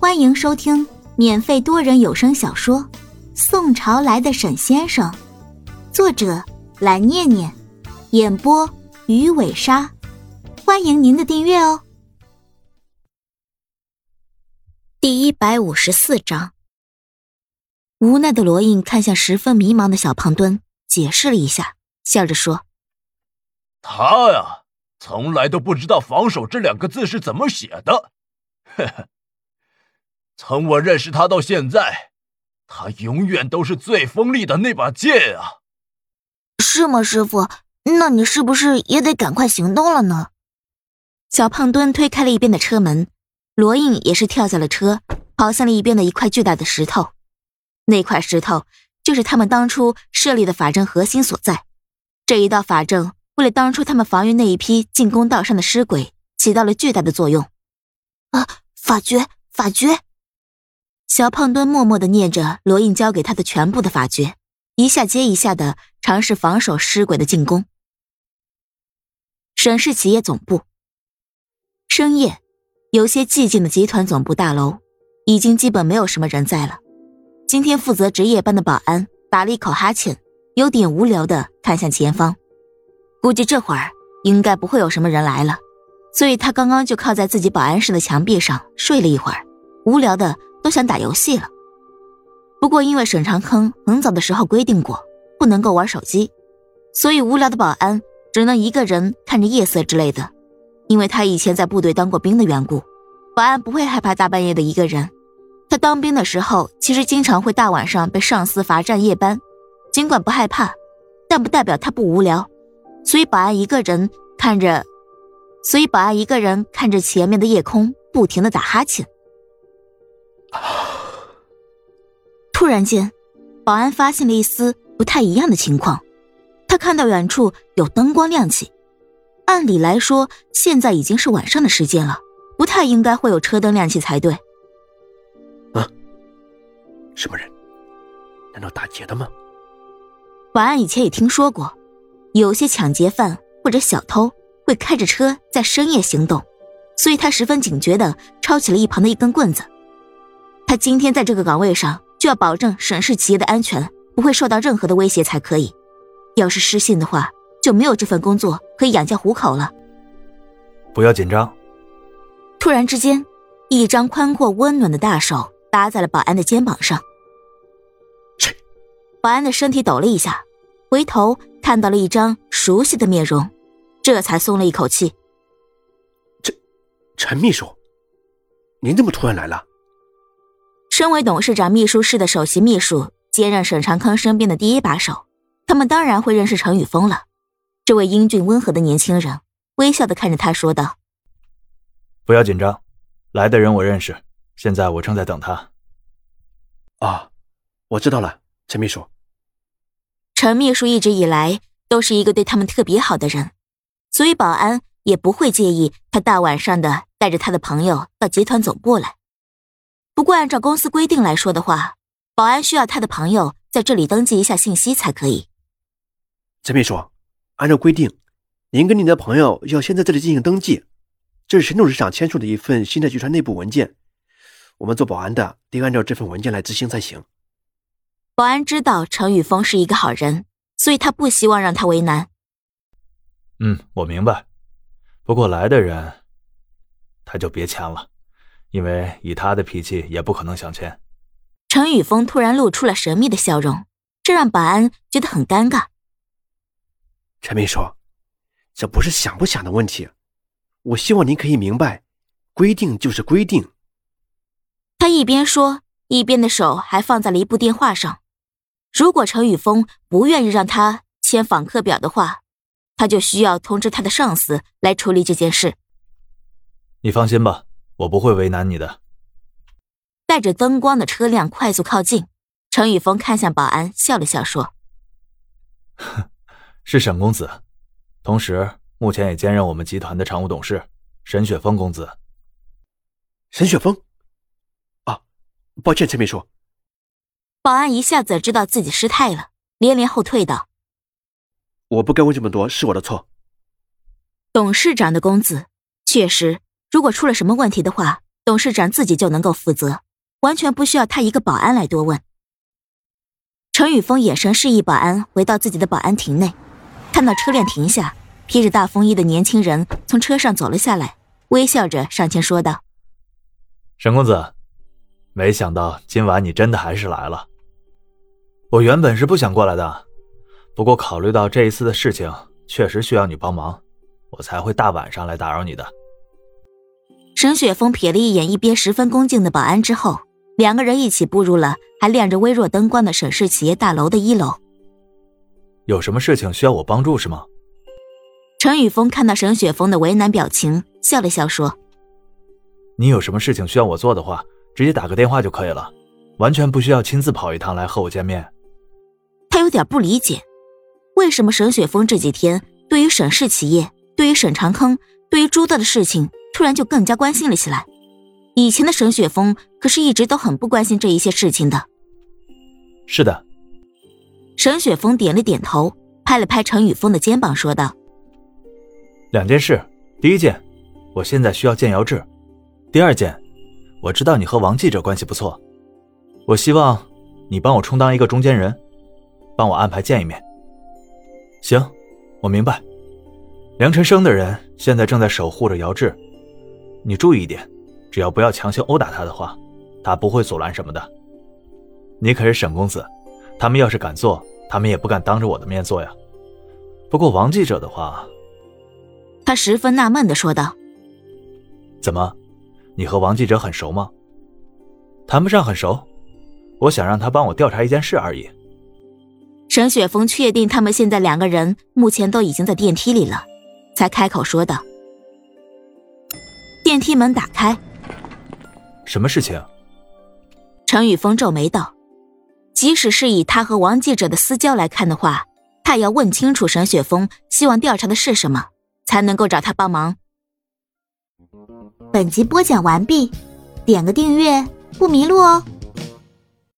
欢迎收听免费多人有声小说《宋朝来的沈先生》，作者蓝念念，演播鱼尾鲨。欢迎您的订阅哦。第一百五十四章，无奈的罗印看向十分迷茫的小胖墩，解释了一下，笑着说：“他呀，从来都不知道‘防守’这两个字是怎么写的。呵呵。”从我认识他到现在，他永远都是最锋利的那把剑啊！是吗，师傅？那你是不是也得赶快行动了呢？小胖墩推开了一边的车门，罗印也是跳下了车，跑向了一边的一块巨大的石头。那块石头就是他们当初设立的法阵核心所在。这一道法阵为了当初他们防御那一批进攻道上的尸鬼，起到了巨大的作用。啊，法诀，法诀！小胖墩默默的念着罗印教给他的全部的法诀，一下接一下的尝试防守尸鬼的进攻。省市企业总部，深夜，有些寂静的集团总部大楼，已经基本没有什么人在了。今天负责值夜班的保安打了一口哈欠，有点无聊的看向前方，估计这会儿应该不会有什么人来了，所以他刚刚就靠在自己保安室的墙壁上睡了一会儿，无聊的。都想打游戏了，不过因为沈长坑很早的时候规定过不能够玩手机，所以无聊的保安只能一个人看着夜色之类的。因为他以前在部队当过兵的缘故，保安不会害怕大半夜的一个人。他当兵的时候其实经常会大晚上被上司罚站夜班，尽管不害怕，但不代表他不无聊。所以保安一个人看着，所以保安一个人看着前面的夜空，不停的打哈欠。突然间，保安发现了一丝不太一样的情况。他看到远处有灯光亮起，按理来说现在已经是晚上的时间了，不太应该会有车灯亮起才对。啊，什么人？难道打劫的吗？保安以前也听说过，有些抢劫犯或者小偷会开着车在深夜行动，所以他十分警觉的抄起了一旁的一根棍子。他今天在这个岗位上，就要保证沈氏企业的安全不会受到任何的威胁才可以。要是失信的话，就没有这份工作可以养家糊口了。不要紧张。突然之间，一张宽阔温暖的大手搭在了保安的肩膀上。切！保安的身体抖了一下，回头看到了一张熟悉的面容，这才松了一口气。这，陈秘书，您怎么突然来了？身为董事长秘书室的首席秘书，兼任沈长康身边的第一把手，他们当然会认识陈宇峰了。这位英俊温和的年轻人微笑的看着他，说道：“不要紧张，来的人我认识，现在我正在等他。”啊，我知道了，陈秘书。陈秘书一直以来都是一个对他们特别好的人，所以保安也不会介意他大晚上的带着他的朋友到集团总部来。不过，按照公司规定来说的话，保安需要他的朋友在这里登记一下信息才可以。陈秘书，按照规定，您跟您的朋友要先在这里进行登记。这是沈董事长签署的一份新的集团内部文件，我们做保安的得按照这份文件来执行才行。保安知道程宇峰是一个好人，所以他不希望让他为难。嗯，我明白。不过来的人，他就别签了。因为以他的脾气，也不可能想签。陈宇峰突然露出了神秘的笑容，这让保安觉得很尴尬。陈秘书，这不是想不想的问题，我希望您可以明白，规定就是规定。他一边说，一边的手还放在了一部电话上。如果陈宇峰不愿意让他签访客表的话，他就需要通知他的上司来处理这件事。你放心吧。我不会为难你的。带着灯光的车辆快速靠近，程宇峰看向保安，笑了笑说：“是沈公子，同时目前也兼任我们集团的常务董事，沈雪峰公子。”沈雪峰，啊，抱歉，陈秘书。保安一下子知道自己失态了，连连后退道：“我不该问这么多，是我的错。”董事长的公子，确实。如果出了什么问题的话，董事长自己就能够负责，完全不需要他一个保安来多问。陈宇峰眼神示意保安回到自己的保安亭内，看到车辆停下，披着大风衣的年轻人从车上走了下来，微笑着上前说道：“沈公子，没想到今晚你真的还是来了。我原本是不想过来的，不过考虑到这一次的事情确实需要你帮忙，我才会大晚上来打扰你的。”沈雪峰瞥了一眼一边十分恭敬的保安之后，两个人一起步入了还亮着微弱灯光的沈氏企业大楼的一楼。有什么事情需要我帮助是吗？陈宇峰看到沈雪峰的为难表情，笑了笑说：“你有什么事情需要我做的话，直接打个电话就可以了，完全不需要亲自跑一趟来和我见面。”他有点不理解，为什么沈雪峰这几天对于沈氏企业、对于沈长坑、对于朱德的事情。突然就更加关心了起来。以前的沈雪峰可是一直都很不关心这一些事情的。是的，沈雪峰点了点头，拍了拍陈宇峰的肩膀，说道：“两件事，第一件，我现在需要见姚志；第二件，我知道你和王记者关系不错，我希望你帮我充当一个中间人，帮我安排见一面。”行，我明白。梁晨生的人现在正在守护着姚志。你注意一点，只要不要强行殴打他的话，他不会阻拦什么的。你可是沈公子，他们要是敢做，他们也不敢当着我的面做呀。不过王记者的话，他十分纳闷的说道：“怎么，你和王记者很熟吗？谈不上很熟，我想让他帮我调查一件事而已。”沈雪峰确定他们现在两个人目前都已经在电梯里了，才开口说道。电梯门打开，什么事情？陈宇峰皱眉道：“即使是以他和王记者的私交来看的话，他也要问清楚沈雪峰希望调查的是什么，才能够找他帮忙。”本集播讲完毕，点个订阅不迷路哦。